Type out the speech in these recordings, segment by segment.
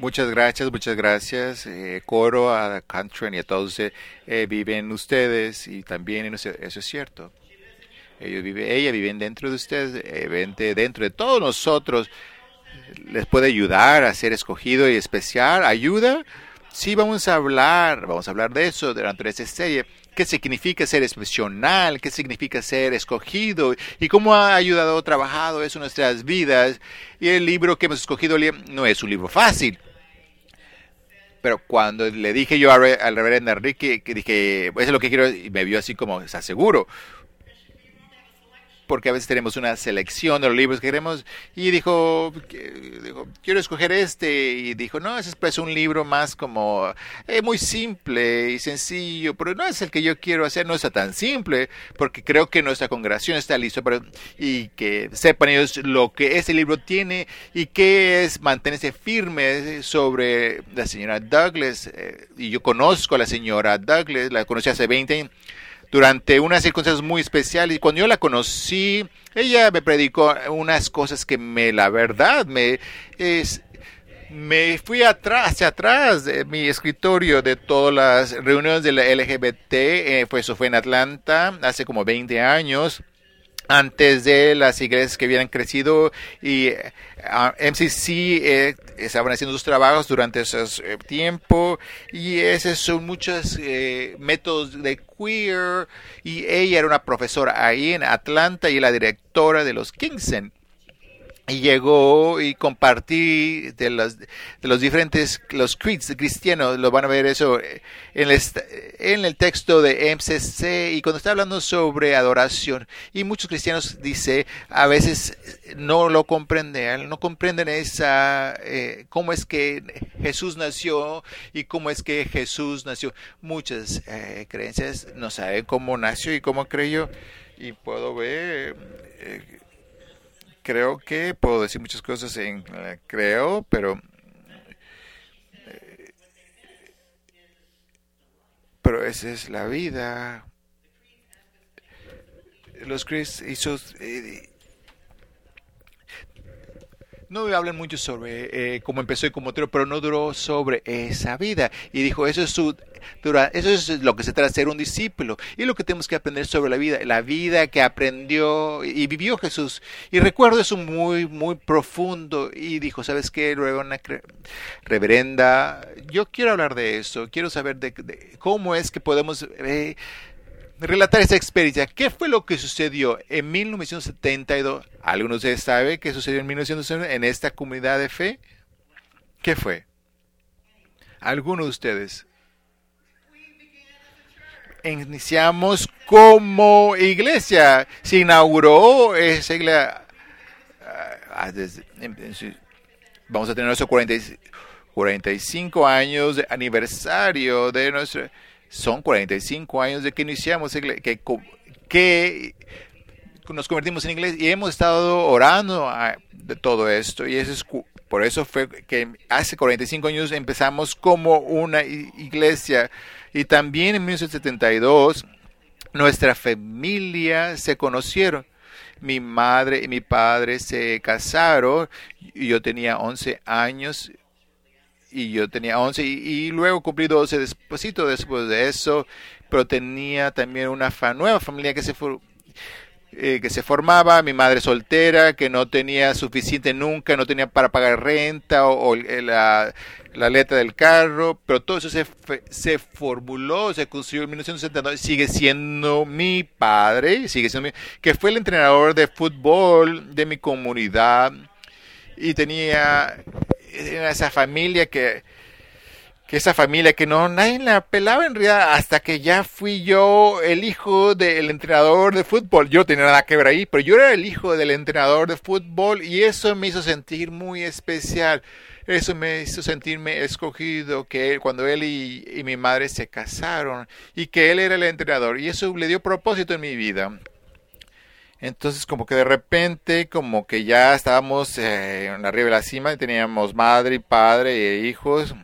Muchas gracias, muchas gracias, eh, Coro, a Cantren y a todos eh, viven ustedes y también eso, es cierto. Ellos vive, ella vive dentro de ustedes, eh, dentro de todos nosotros. Les puede ayudar a ser escogido y especial. ¿Ayuda? Sí, vamos a hablar, vamos a hablar de eso durante esta serie. ¿Qué significa ser excepcional? ¿Qué significa ser escogido? ¿Y cómo ha ayudado, trabajado eso en nuestras vidas? Y el libro que hemos escogido no es un libro fácil. Pero cuando le dije yo al reverendo Enrique, que dije, eso es lo que quiero, y me vio así como, ¿estás seguro? Porque a veces tenemos una selección de los libros que queremos y dijo, dijo quiero escoger este y dijo, no, ese es pues un libro más como eh, muy simple y sencillo, pero no es el que yo quiero hacer, no está tan simple, porque creo que nuestra congregación está lista para, y que sepan ellos lo que ese libro tiene y qué es mantenerse firme sobre la señora Douglas. Eh, y yo conozco a la señora Douglas, la conocí hace 20 años durante unas circunstancias muy especiales. Y cuando yo la conocí, ella me predicó unas cosas que me, la verdad, me es, me fui atrás, hacia atrás de mi escritorio de todas las reuniones de la LGBT, eh, fue, eso fue en Atlanta hace como 20 años antes de las iglesias que habían crecido. Y MCC eh, estaban haciendo sus trabajos durante ese eh, tiempo. Y esos son muchos eh, métodos de queer y ella era una profesora ahí en Atlanta y la directora de los Kingston y llegó y compartí de los, de los diferentes, los creeds cristianos, lo van a ver eso en el, en el texto de MCC y cuando está hablando sobre adoración y muchos cristianos dice a veces no lo comprenden, no comprenden esa, eh, cómo es que Jesús nació y cómo es que Jesús nació. Muchas eh, creencias no saben cómo nació y cómo creyó y puedo ver... Eh, creo que puedo decir muchas cosas en eh, creo, pero eh, pero esa es la vida. Los Chris hizo eh, no hablan mucho sobre eh, cómo empezó y cómo pero no duró sobre esa vida. Y dijo, eso es, su, eso es lo que se trata de ser un discípulo. Y lo que tenemos que aprender sobre la vida, la vida que aprendió y vivió Jesús. Y recuerdo eso muy, muy profundo. Y dijo, ¿sabes qué? Reverenda, yo quiero hablar de eso, quiero saber de, cómo es que podemos... Eh, relatar esa experiencia. ¿Qué fue lo que sucedió en 1972? ¿Algunos de ustedes sabe qué sucedió en 1972 en esta comunidad de fe? ¿Qué fue? ¿Alguno de ustedes? Iniciamos como iglesia. Se inauguró esa iglesia. Ah, vamos a tener nuestro 45 años de aniversario de nuestro son 45 años de que iniciamos, que, que nos convertimos en inglés y hemos estado orando de todo esto. Y eso es, por eso fue que hace 45 años empezamos como una iglesia. Y también en 1972 nuestra familia se conocieron. Mi madre y mi padre se casaron y yo tenía 11 años y yo tenía 11 y, luego cumplí 12 después después de eso, pero tenía también una nueva familia que se eh, que se formaba, mi madre soltera, que no tenía suficiente nunca, no tenía para pagar renta o, la, la, letra del carro, pero todo eso se, se formuló, se construyó en 1979, sigue siendo mi padre, sigue siendo mi, que fue el entrenador de fútbol de mi comunidad. Y tenía esa familia que, que esa familia que no nadie la pelaba en realidad hasta que ya fui yo el hijo del entrenador de fútbol. Yo tenía nada que ver ahí, pero yo era el hijo del entrenador de fútbol y eso me hizo sentir muy especial. Eso me hizo sentirme escogido, que cuando él y mi madre se casaron y que él era el entrenador y eso le dio propósito en mi vida. Entonces como que de repente como que ya estábamos eh, arriba de la cima y teníamos madre y padre e hijos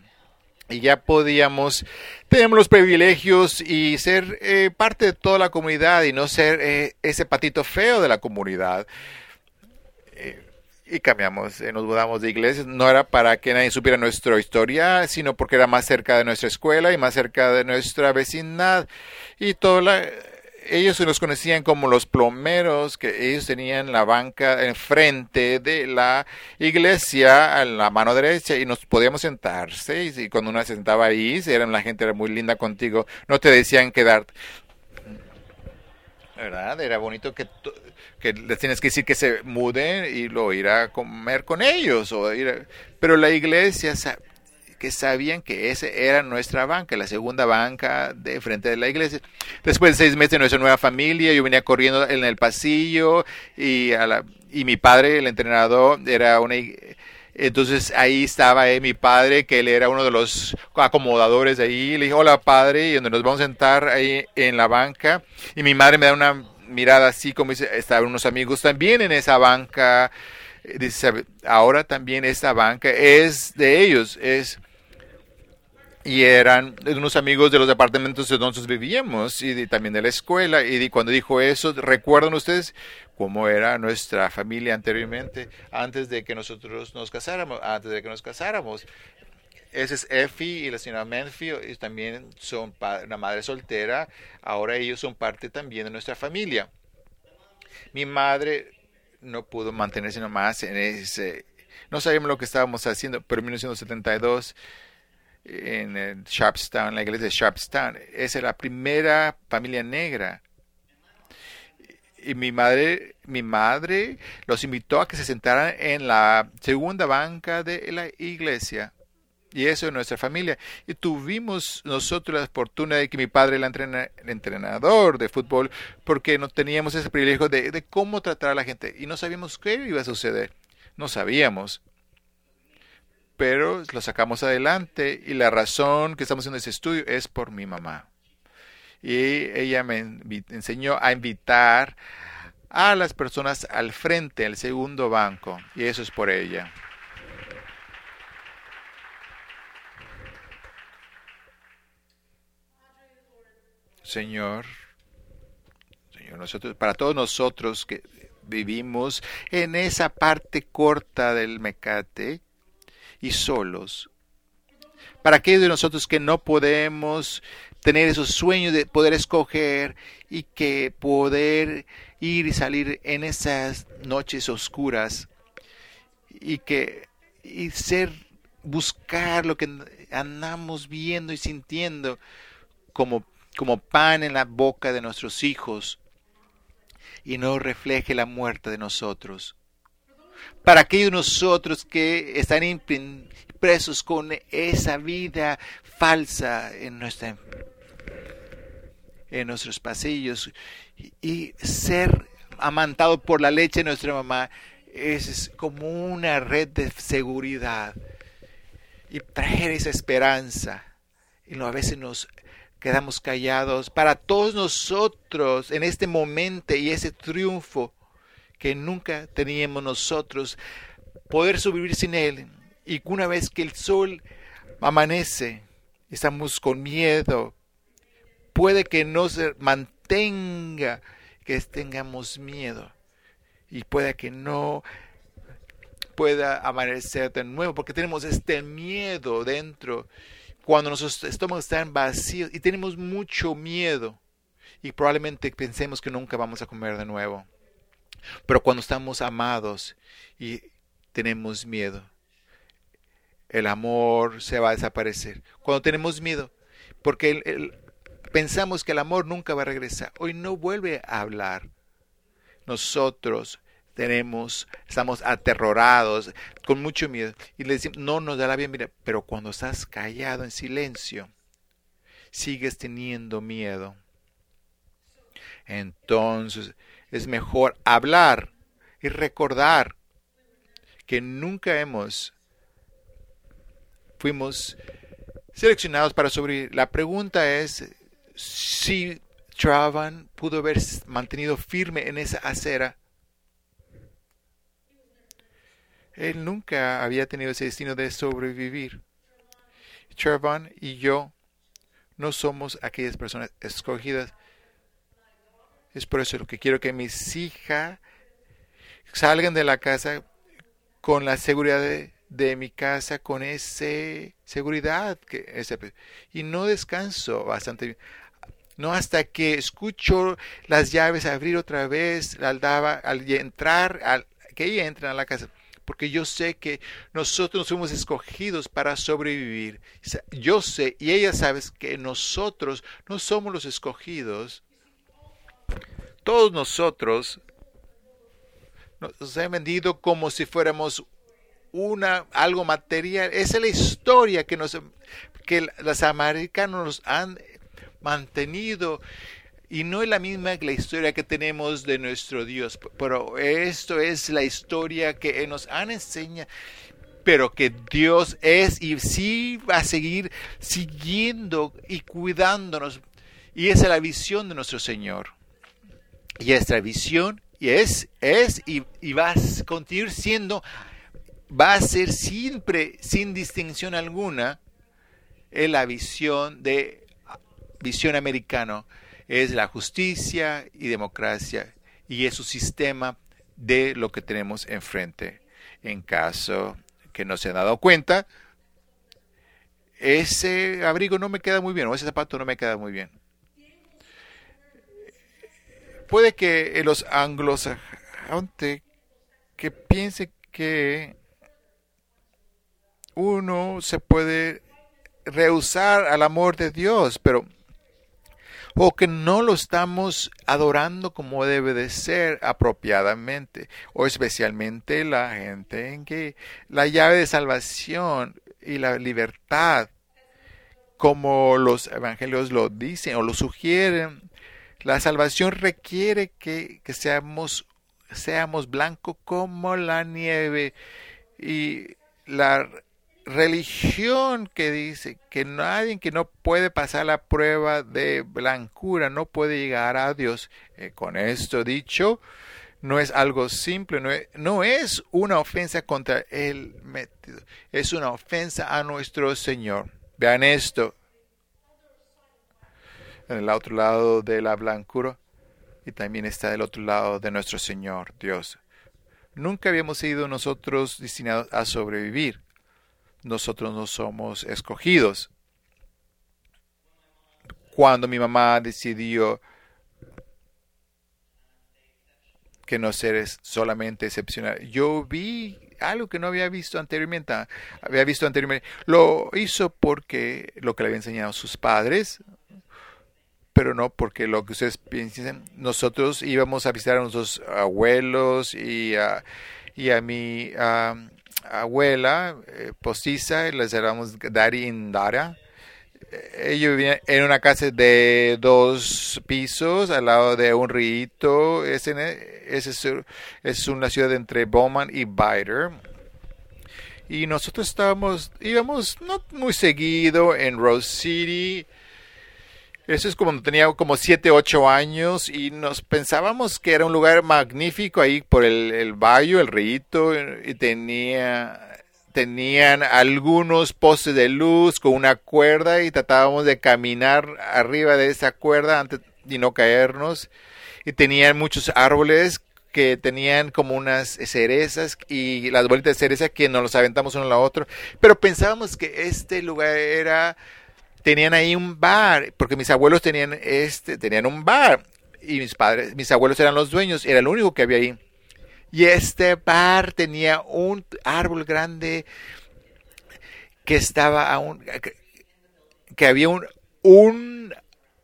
y ya podíamos tener los privilegios y ser eh, parte de toda la comunidad y no ser eh, ese patito feo de la comunidad. y cambiamos, eh, nos mudamos de iglesia. No era para que nadie supiera nuestra historia, sino porque era más cerca de nuestra escuela y más cerca de nuestra vecindad. Y toda la, ellos nos conocían como los plomeros, que ellos tenían la banca enfrente de la iglesia a la mano derecha y nos podíamos sentarse y, cuando uno se sentaba ahí, eran, la gente era muy linda contigo, no te decían quedar. ¿Verdad? Era bonito que, que les tienes que decir que se muden y lo ir a comer con ellos. O ir pero la iglesia que sabían que esa era nuestra banca, la segunda banca de frente de la iglesia. Después de seis meses de nuestra nueva familia, yo venía corriendo en el pasillo y, a la, y mi padre, el entrenador, era una... Entonces ahí estaba eh, mi padre, que él era uno de los acomodadores ahí. Le dije, hola padre, y donde nos vamos a sentar ahí en la banca. Y mi madre me da una mirada así como dice, estaban unos amigos también en esa banca. Dice, ahora también esta banca es de ellos, es y eran unos amigos de los departamentos de donde vivíamos y también de la escuela. Y cuando dijo eso, ¿recuerdan ustedes cómo era nuestra familia anteriormente, antes de que nosotros nos casáramos? Antes de que nos casáramos. Esa es Effie y la señora Menfi, y también son una madre soltera. Ahora ellos son parte también de nuestra familia. Mi madre no pudo mantenerse nomás en ese... No sabíamos lo que estábamos haciendo, pero en 1972 en Sharpstown, la iglesia de Sharpstown. Esa es la primera familia negra. Y mi madre, mi madre los invitó a que se sentaran en la segunda banca de la iglesia. Y eso es nuestra familia. Y tuvimos nosotros la fortuna de que mi padre era el entrenador de fútbol porque no teníamos ese privilegio de cómo tratar a la gente. Y no sabíamos qué iba a suceder. No sabíamos pero lo sacamos adelante y la razón que estamos haciendo ese estudio es por mi mamá. Y ella me enseñó a invitar a las personas al frente, al segundo banco, y eso es por ella. Señor, Señor, nosotros, para todos nosotros que vivimos en esa parte corta del mecate, y solos. Para aquellos de nosotros que no podemos tener esos sueños de poder escoger y que poder ir y salir en esas noches oscuras y que y ser buscar lo que andamos viendo y sintiendo como como pan en la boca de nuestros hijos y no refleje la muerte de nosotros para aquellos nosotros que están impresos con esa vida falsa en, nuestra, en nuestros pasillos y ser amantado por la leche de nuestra mamá es como una red de seguridad. Y traer esa esperanza. Y a veces nos quedamos callados. Para todos nosotros en este momento y ese triunfo que nunca teníamos nosotros, poder sobrevivir sin Él. Y una vez que el sol amanece, estamos con miedo. Puede que no se mantenga, que tengamos miedo. Y puede que no pueda amanecer de nuevo, porque tenemos este miedo dentro. Cuando nuestros estómagos están vacíos y tenemos mucho miedo. Y probablemente pensemos que nunca vamos a comer de nuevo. Pero cuando estamos amados y tenemos miedo, el amor se va a desaparecer. Cuando tenemos miedo, porque pensamos que el amor nunca va a regresar, hoy no vuelve a hablar. Nosotros tenemos, estamos aterrorados, con mucho miedo, y le decimos, no nos da la bienvenida, pero cuando estás callado en silencio, sigues teniendo miedo. Entonces, es mejor hablar y recordar que nunca hemos fuimos seleccionados para sobrevivir. La pregunta es si Travan pudo haber mantenido firme en esa acera. Él nunca había tenido ese destino de sobrevivir. Travan y yo no somos aquellas personas escogidas es por eso lo que quiero que mis hijas salgan de la casa con la seguridad de, de mi casa, con esa seguridad. Que, y no descanso bastante bien. No hasta que escucho las llaves abrir otra vez, al, daba, al entrar, al, que ella entra a la casa porque yo sé que nosotros fuimos escogidos para sobrevivir. Yo sé, y ella sabe que nosotros no somos los escogidos. Todos nosotros nos han vendido como si fuéramos una algo material. Esa es la historia que nos que los americanos nos han mantenido y no es la misma que la historia que tenemos de nuestro Dios, pero esto es la historia que nos han enseñado, pero que Dios es y sí va a seguir siguiendo y cuidándonos. Y esa es la visión de nuestro Señor. Y esta visión y es, es y, va a continuar siendo, va a ser siempre sin distinción alguna, es la visión de visión americano es la justicia y democracia y es su sistema de lo que tenemos enfrente. En caso que no se han dado cuenta, ese abrigo no me queda muy bien o ese zapato no me queda muy bien. Puede que los anglosajones que piense que uno se puede rehusar al amor de Dios, pero o que no lo estamos adorando como debe de ser apropiadamente, o especialmente la gente en que la llave de salvación y la libertad, como los evangelios lo dicen o lo sugieren, la salvación requiere que, que seamos, seamos blancos como la nieve y la religión que dice que nadie que no puede pasar la prueba de blancura no puede llegar a Dios. Eh, con esto dicho, no es algo simple, no es, no es una ofensa contra el metido, es una ofensa a nuestro Señor. Vean esto. En el otro lado de la blancura y también está del otro lado de nuestro Señor, Dios. Nunca habíamos sido nosotros destinados a sobrevivir nosotros no somos escogidos. Cuando mi mamá decidió que no seres solamente excepcional, yo vi algo que no había visto anteriormente. Había visto anteriormente. Lo hizo porque lo que le habían enseñado sus padres, pero no porque lo que ustedes piensen. Nosotros íbamos a visitar a nuestros abuelos y a, y a mi abuela eh, postiza, les llamamos Dari Indara. Eh, ellos vivían en una casa de dos pisos al lado de un río. Es, es, es una ciudad entre Bowman y Biter. Y nosotros estábamos, íbamos no muy seguido en Rose City eso es como tenía como 7, 8 años y nos pensábamos que era un lugar magnífico ahí por el, el valle, el río, y tenía, tenían algunos postes de luz con una cuerda y tratábamos de caminar arriba de esa cuerda antes de no caernos. Y tenían muchos árboles que tenían como unas cerezas y las bolitas de cereza que nos los aventamos uno a la otro. Pero pensábamos que este lugar era tenían ahí un bar, porque mis abuelos tenían este, tenían un bar y mis padres, mis abuelos eran los dueños, era el único que había ahí. Y este bar tenía un árbol grande que estaba aún, que, que había un, un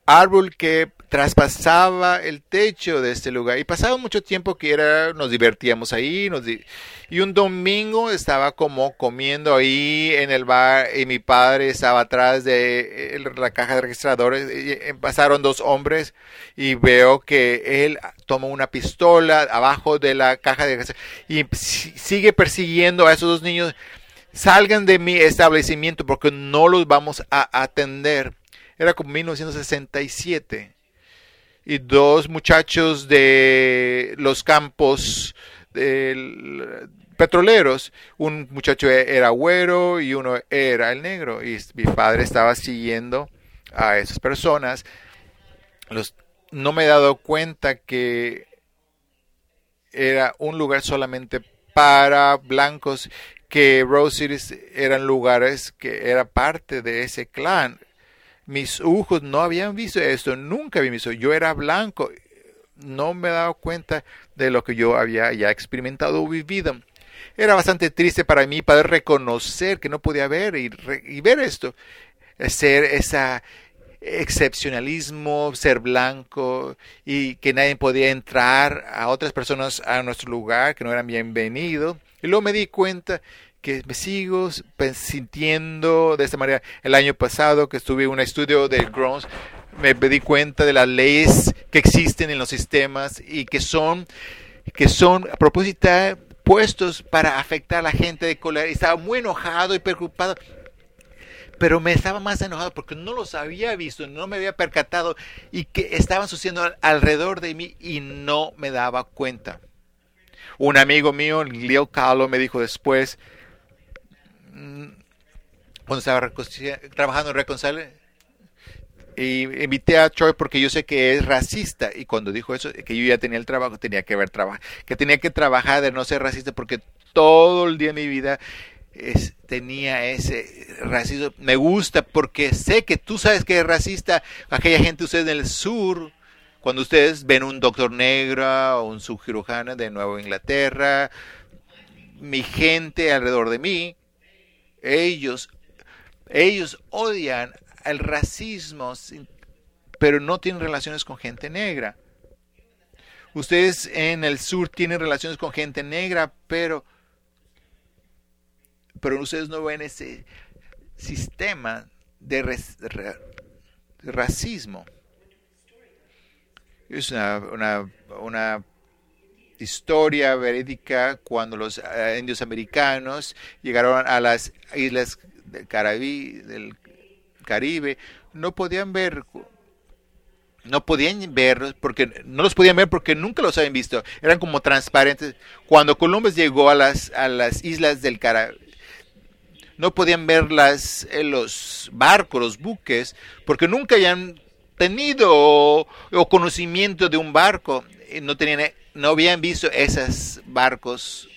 árbol que traspasaba el techo de este lugar. Y pasaba mucho tiempo que era nos divertíamos ahí nos y un domingo estaba como comiendo ahí en el bar y mi padre estaba atrás de la caja de registradores y pasaron dos hombres y veo que él toma una pistola abajo de la caja de registradores y sigue persiguiendo a esos dos niños. Salgan de mi establecimiento porque no los vamos a atender. Era como 1967 y dos muchachos de los campos petroleros. Un muchacho era güero y uno era el negro. Y mi padre estaba siguiendo a esas personas. Los, no me he dado cuenta que era un lugar solamente para blancos que Rose Cities eran lugares que era parte de ese clan. Mis ojos no habían visto esto, nunca habían visto. Yo era blanco, no me daba cuenta de lo que yo había ya experimentado o vivido. Era bastante triste para mí poder reconocer que no podía ver y, y ver esto, ser esa excepcionalismo, ser blanco y que nadie podía entrar a otras personas a nuestro lugar, que no eran bienvenidos. Y luego me di cuenta que me sigo sintiendo de esta manera. El año pasado que estuve en un estudio de Grounds, me di cuenta de las leyes que existen en los sistemas y que son, que son a propósito puestos para afectar a la gente de color. Estaba muy enojado y preocupado pero me estaba más enojado porque no los había visto, no me había percatado y que estaban sucediendo alrededor de mí y no me daba cuenta. Un amigo mío, Leo Kahlo, me dijo después, cuando estaba trabajando en Reconcile, y invité a Troy porque yo sé que es racista y cuando dijo eso que yo ya tenía el trabajo tenía que ver trabajo que tenía que trabajar de no ser racista porque todo el día de mi vida tenía ese racismo. Me gusta porque sé que tú sabes que es racista. Aquella gente, ustedes en el sur, cuando ustedes ven un doctor negro o un subcirujano de Nueva Inglaterra, mi gente alrededor de mí, ellos, ellos odian el racismo, pero no tienen relaciones con gente negra. Ustedes en el sur tienen relaciones con gente negra, pero pero ustedes no ven ese sistema de, racismo. Es una, una, historia verídica cuando los eh, indios americanos llegaron a las islas del Caribe, no podían ver no podían ver porque no los podían ver porque nunca los habían visto. Eran como transparentes. Cuando Columbus llegó a las a las islas del Caribe no podían ver las, eh, los barcos, los buques, porque nunca habían tenido o, conocimiento de un barco, no, tenían, no habían visto esos barcos.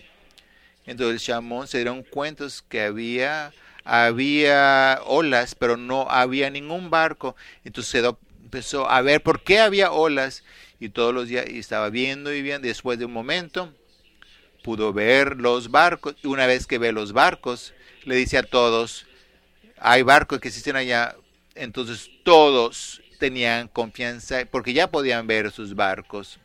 Entonces chamón se dieron cuenta que había, había olas, pero no había ningún barco. Entonces empezó a ver por qué había olas y todos los días y estaba viendo y viendo. Después de un momento pudo ver los barcos y una vez que ve los barcos, le dice a todos, hay barcos que existen allá, entonces todos tenían confianza porque ya podían ver sus barcos.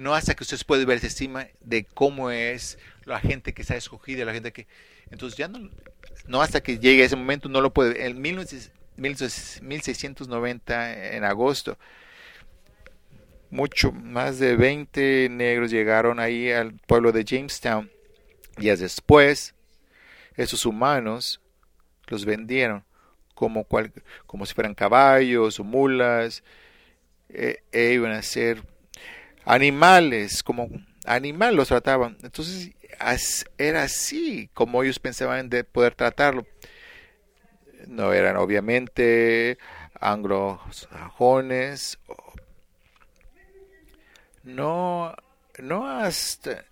No hasta que ustedes pueden ver estima de cómo es la gente que se ha escogido, la gente que... Entonces ya no, no hasta que llegue ese momento no lo puede. En 1690, en agosto, mucho más de 20 negros llegaron ahí al pueblo de Jamestown. Días después, esos humanos los vendieron como, como si fueran caballos o mulas. E, e iban a ser animales, como animal los trataban. Entonces era así como ellos pensaban de poder tratarlo. No eran obviamente anglosajones no, no hasta,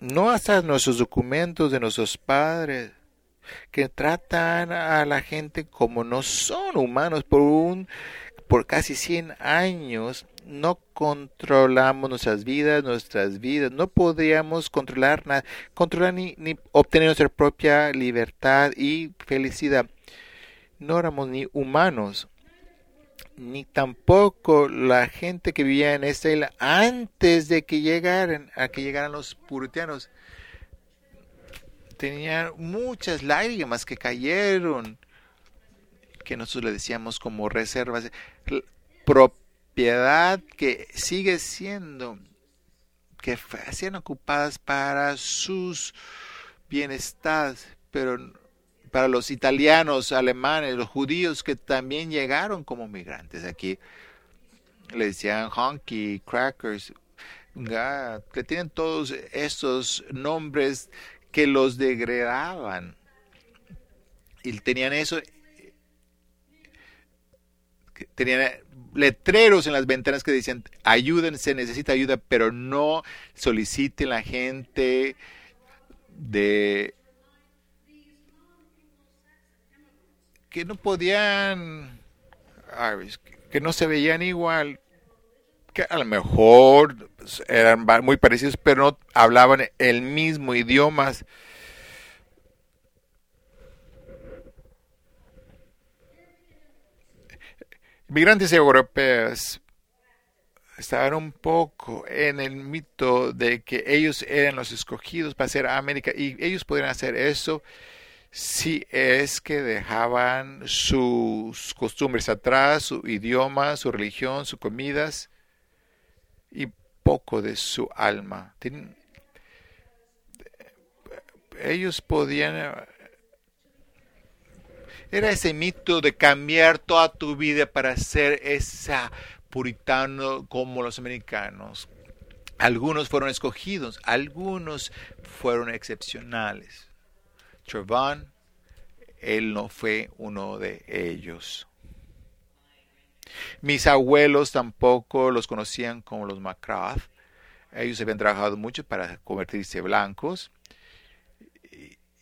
no hasta nuestros documentos de nuestros padres que tratan a la gente como no son humanos por un por casi 100 años no controlamos nuestras vidas, nuestras vidas, no podíamos controlar nada, controlar ni, ni obtener nuestra propia libertad y felicidad. No éramos ni humanos ni tampoco la gente que vivía en esta isla antes de que llegaran, a que llegaran los puritanos. Tenían muchas lágrimas que cayeron, que nosotros le decíamos como reservas, propiedad que sigue siendo, que hacían ocupadas para sus bienestares, pero para los italianos, alemanes, los judíos que también llegaron como migrantes aquí. Le decían honky, crackers, que tienen todos estos nombres que los degradaban. Y tenían eso. Tenían letreros en las ventanas que decían ayúdense, necesita ayuda, pero no soliciten la gente de que no podían, que no se veían igual, que a lo mejor eran muy parecidos, pero no hablaban el mismo idioma. Migrantes europeos estaban un poco en el mito de que ellos eran los escogidos para hacer América y ellos podrían hacer eso si es que dejaban sus costumbres atrás, su idioma, su religión, sus comidas y poco de su alma. ellos podían... Era ese mito de cambiar toda tu vida para ser esa puritano como los americanos. Algunos fueron escogidos, algunos fueron excepcionales. Trevon, él no fue uno de ellos. Mis abuelos tampoco los conocían como los McCrath. Ellos habían trabajado mucho para convertirse blancos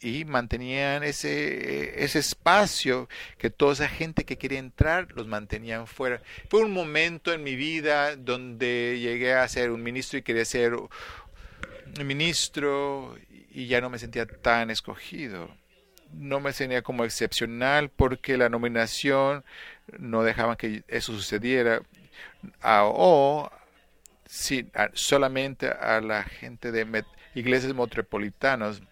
y mantenían ese, ese espacio que toda esa gente que quería entrar los mantenían fuera. Fue un momento en mi vida donde llegué a ser un ministro y quería ser un ministro y ya no me sentía tan escogido. No me sentía como excepcional porque la nominación no dejaba que eso sucediera. o sí, solamente a la gente de iglesias metropolitanas.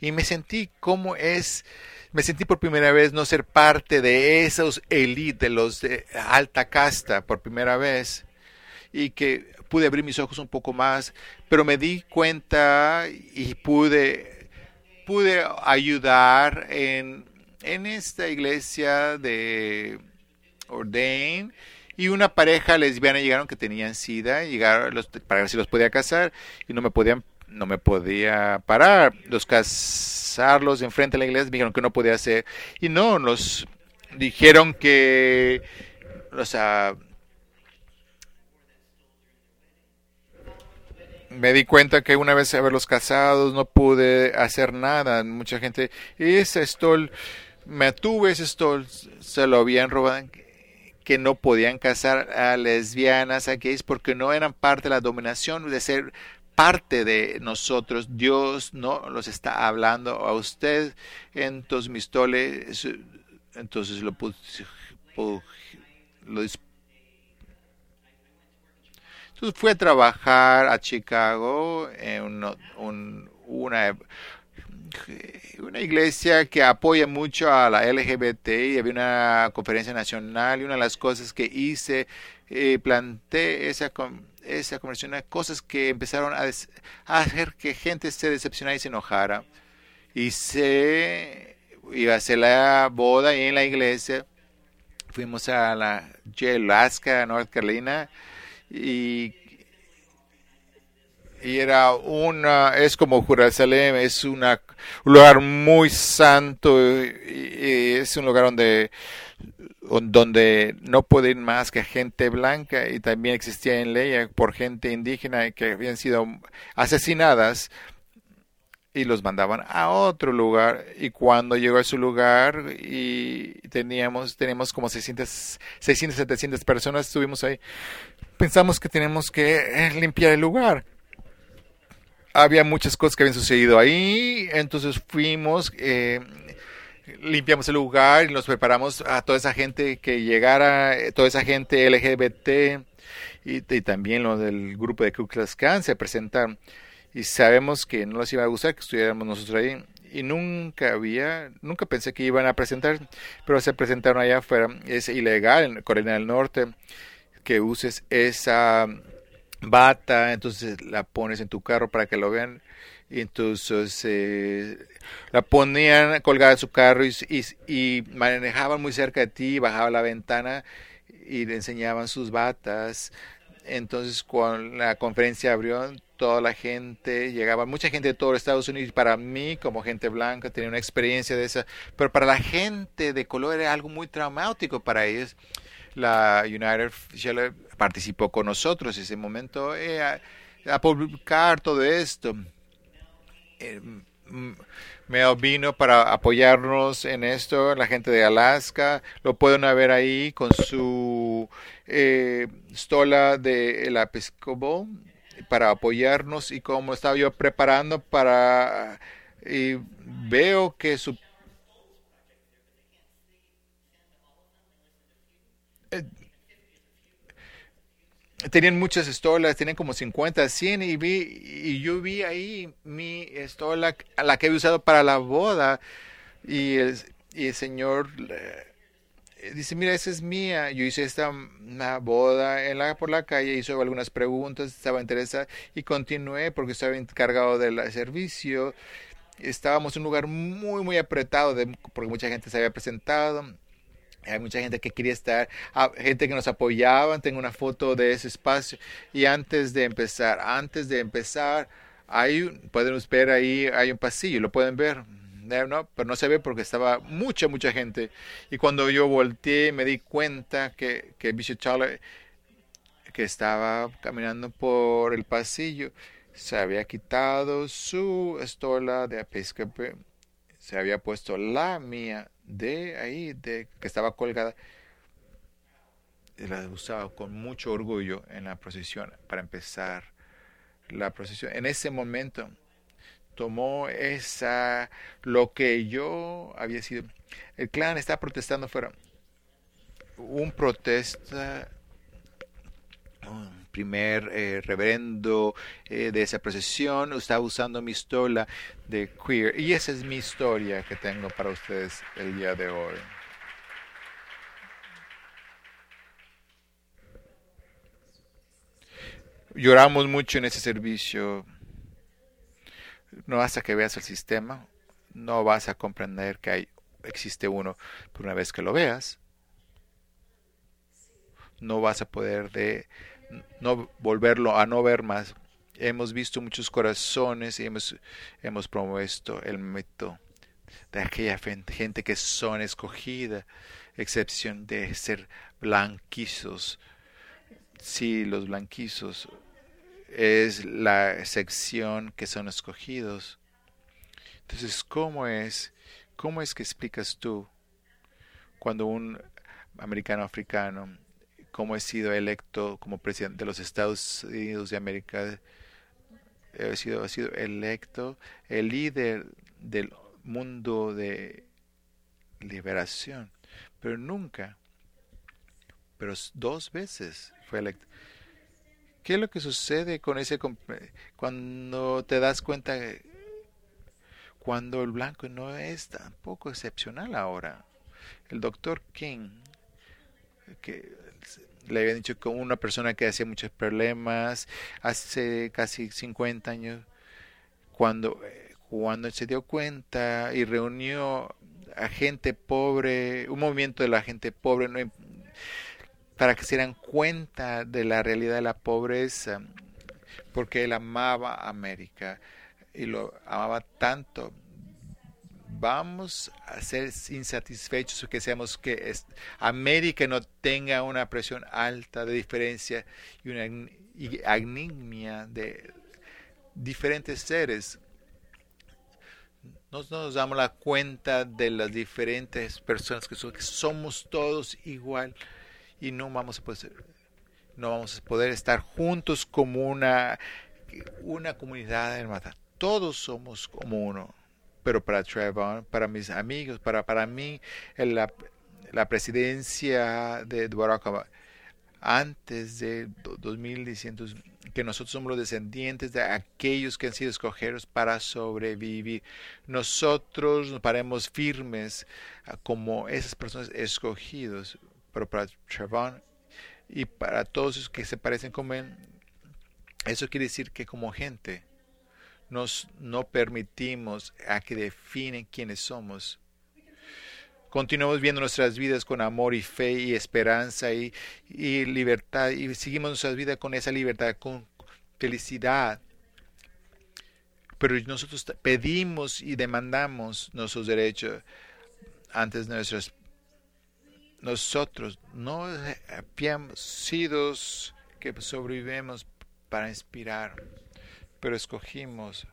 Y me sentí como es, me sentí por primera vez no ser parte de esos élites, de los de alta casta, por primera vez. Y que pude abrir mis ojos un poco más, pero me di cuenta y pude, pude ayudar en, en esta iglesia de Ordain y una pareja lesbiana llegaron que tenían sida, llegaron para ver si los podía casar y no me podían no me podía parar. Los casarlos enfrente de la iglesia me dijeron que no podía hacer y no, nos dijeron que o sea, me di cuenta que una vez haberlos casados no pude hacer nada. Mucha gente, ese stol, me tuve ese stol, se lo habían robado, que no podían casar a lesbianas, a gays, porque no eran parte de la dominación de ser parte de nosotros. Dios no los está hablando a usted. Entonces mi stole, entonces lo, lo entonces fui a trabajar a Chicago en una, una iglesia que apoya mucho a la LGBT y había una conferencia nacional y una de las cosas que hice, eh, planté esa, esa conversación, cosas que empezaron a, hacer que gente se decepcionara y se enojara. Y se iba a hacer la boda en la iglesia. Fuimos a la Alaska, North Carolina y, era una, es como Jerusalén, es una, un lugar muy santo y, es un lugar donde donde no pueden más que gente blanca y también existía en ley por gente indígena que habían sido asesinadas y los mandaban a otro lugar. Y cuando llegó a su lugar y teníamos tenemos como 600 600 700 personas estuvimos ahí. Pensamos que tenemos que eh, limpiar el lugar. Había muchas cosas que habían sucedido ahí entonces fuimos eh, limpiamos el lugar y nos preparamos a toda esa gente que llegara eh, toda esa gente LGBT y, también los del grupo de Ku se presentaron y sabemos que no les iba a gustar que estuviéramos nosotros ahí y nunca había, nunca pensé que iban a presentar, pero se presentaron allá afuera. Es ilegal en Corea del Norte que uses esa bata, entonces la pones en tu carro para que lo vean. Entonces eh, la ponían colgada en su carro y, manejaban muy cerca de ti, bajaban la ventana y le enseñaban sus batas. Entonces, cuando la conferencia abrió, toda la gente, llegaba mucha gente de todo Estados Unidos. Para mí, como gente blanca, tenía una experiencia de esa, pero para la gente de color era algo muy traumático para ellos. la United Shell participó con nosotros en ese momento eh, a, publicar todo esto. Eh, me vino para apoyarnos en esto, la gente de Alaska, lo pueden ver ahí con su eh, stola de la Episcopal para apoyarnos y como estaba yo preparando para y veo que su tenían muchas estolas, tenían como 50, 100 y vi y yo vi ahí mi estola, la que he usado para la boda y el, y el señor dice, mira, esa es mía. Yo hice esta una boda en la, por la calle, hizo algunas preguntas, estaba interesada y continué porque estaba encargado del servicio. Estábamos en un lugar muy, muy apretado de, porque mucha gente se había presentado hay mucha gente que quería estar, ah, gente que nos apoyaba. Tengo una foto de ese espacio. Y antes de empezar, antes de empezar, hay, pueden ver ahí, hay un pasillo, lo pueden ver. ¿no? Pero no se ve porque estaba mucha, mucha gente. Y cuando yo volteé, me di cuenta que, que Bishop Charlie, que estaba caminando por el pasillo, se había quitado su estola de episcope, se había puesto la mía de ahí, de que estaba colgada, la usaba con mucho orgullo en la procesión para empezar la procesión. En ese momento tomó esa lo que yo había sido. El clan está protestando fuera. Un protesta un primer eh, reverendo eh, de esa procesión estaba usando mi historia de queer y esa es mi historia que tengo para ustedes el día de hoy. Lloramos mucho en ese servicio. No hasta que veas el sistema, no vas a comprender que hay, existe uno, pero una vez que lo veas, no vas a poder de no volverlo a no ver más. Hemos visto muchos corazones y hemos, hemos propuesto el mito de aquella gente que son escogida, excepción de ser blanquizos. Sí, los blanquizos es la sección que son escogidos. Entonces, ¿cómo es? ¿Cómo es que explicas tú cuando un americano africano cómo he sido electo como presidente de los Estados Unidos de América. He sido, he sido electo el líder del mundo de liberación, pero nunca, pero dos veces fue electo. ¿Qué es lo que sucede con ese cuando te das cuenta cuando el blanco no es tampoco excepcional ahora? El doctor King, que le había dicho con una persona que hacía muchos problemas hace casi 50 años, cuando, cuando se dio cuenta y reunió a gente pobre, un movimiento de la gente pobre, para que se dieran cuenta de la realidad de la pobreza, porque él amaba a América y lo amaba tanto vamos a ser insatisfechos o que seamos que América no tenga una presión alta de diferencia y una agnimia de diferentes seres. No nos damos la cuenta de las diferentes personas que, que somos todos igual y no vamos a poder, no vamos a poder estar juntos como una, una comunidad hermana. Todos somos como uno pero para Trevor, para mis amigos, para, para mí, la, la presidencia de Barack Obama, antes de 2100, que nosotros somos los descendientes de aquellos que han sido escogidos para sobrevivir. Nosotros nos paremos firmes ah, como esas personas escogidos, pero para Trevor y para todos los que se parecen como él, eso quiere decir que como gente, nos, no permitimos a que definen quiénes somos. Continuamos viendo nuestras vidas con amor y fe y esperanza y, libertad y seguimos nuestras vidas con esa libertad, con felicidad. Pero nosotros pedimos y demandamos nuestros derechos antes de nuestras nosotros no habíamos sido que sobrevivimos para inspirar, pero escogimos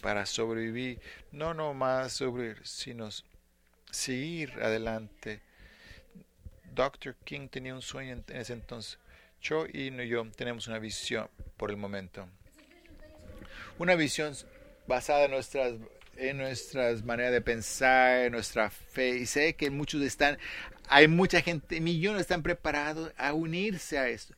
para sobrevivir, no nomás sobrevivir, sino seguir adelante. Dr. King tenía un sueño en ese entonces. Yo y yo tenemos una visión por el momento. Una visión basada en nuestras en nuestras maneras de pensar, en nuestra fe. Y sé que muchos están, hay mucha gente, millones están preparados a unirse a esto,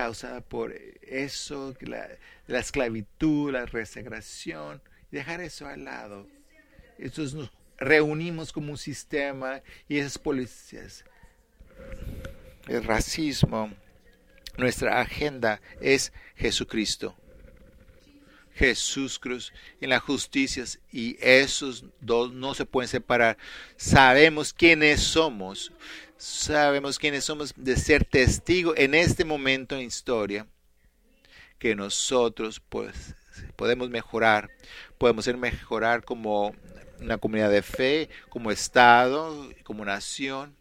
causada por eso, la, la esclavitud, la resegración, dejar eso al lado. Entonces nos reunimos como un sistema y esas policías, el racismo, nuestra agenda es Jesucristo. Jesús Cruz en la justicia y esos dos no se pueden separar. Sabemos quiénes somos, sabemos quiénes somos de ser testigo en este momento en historia que nosotros pues podemos mejorar, podemos ser mejorar como una comunidad de fe, como Estado, como nación,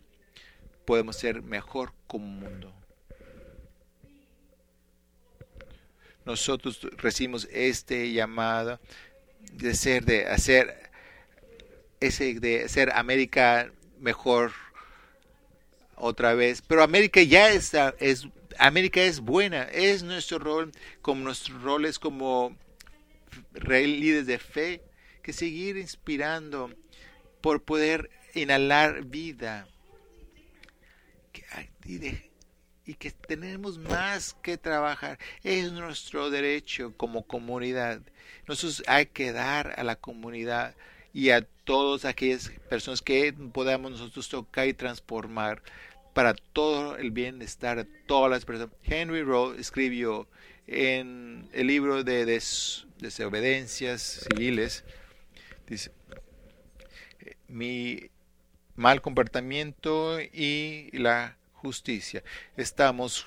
podemos ser mejor como mundo. nosotros recibimos este llamado de ser, de hacer, ese, de hacer América mejor otra vez. Pero América ya está, es, América es buena, es nuestro rol, como nuestro rol es como líderes de fe, que seguir inspirando por poder inhalar vida. Y y que tenemos más que trabajar. Es nuestro derecho como comunidad. Nosotros hay que dar a la comunidad y a todas aquellas personas que podamos nosotros tocar y transformar para todo el bienestar de todas las personas. Henry Rowe escribió en el libro de desobediencias civiles, dice, mi mal comportamiento y la justicia. Estamos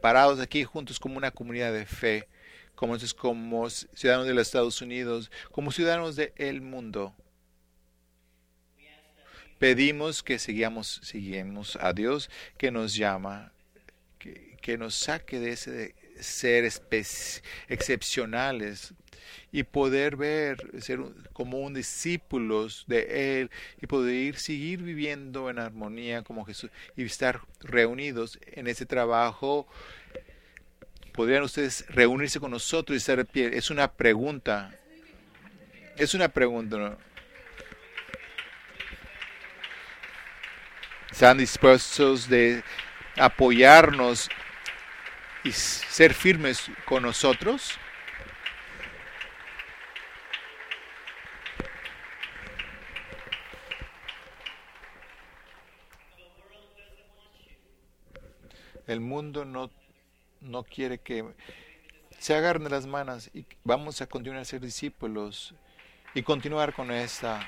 parados aquí juntos como una comunidad de fe, como, como ciudadanos de los Estados Unidos, como ciudadanos del mundo. Pedimos que sigamos, seguimos a Dios que nos llama, que, que nos saque de ese ser excepcionales y poder ver, ser como un discípulo de Él y poder seguir viviendo en armonía como Jesús y estar reunidos en ese trabajo. ¿Podrían ustedes reunirse con nosotros y estar de pie? Es una pregunta. Es una pregunta. ¿Están dispuestos de apoyarnos y ser firmes con nosotros? El mundo no, no quiere que se agarren las manos y vamos a continuar a ser discípulos y continuar con esta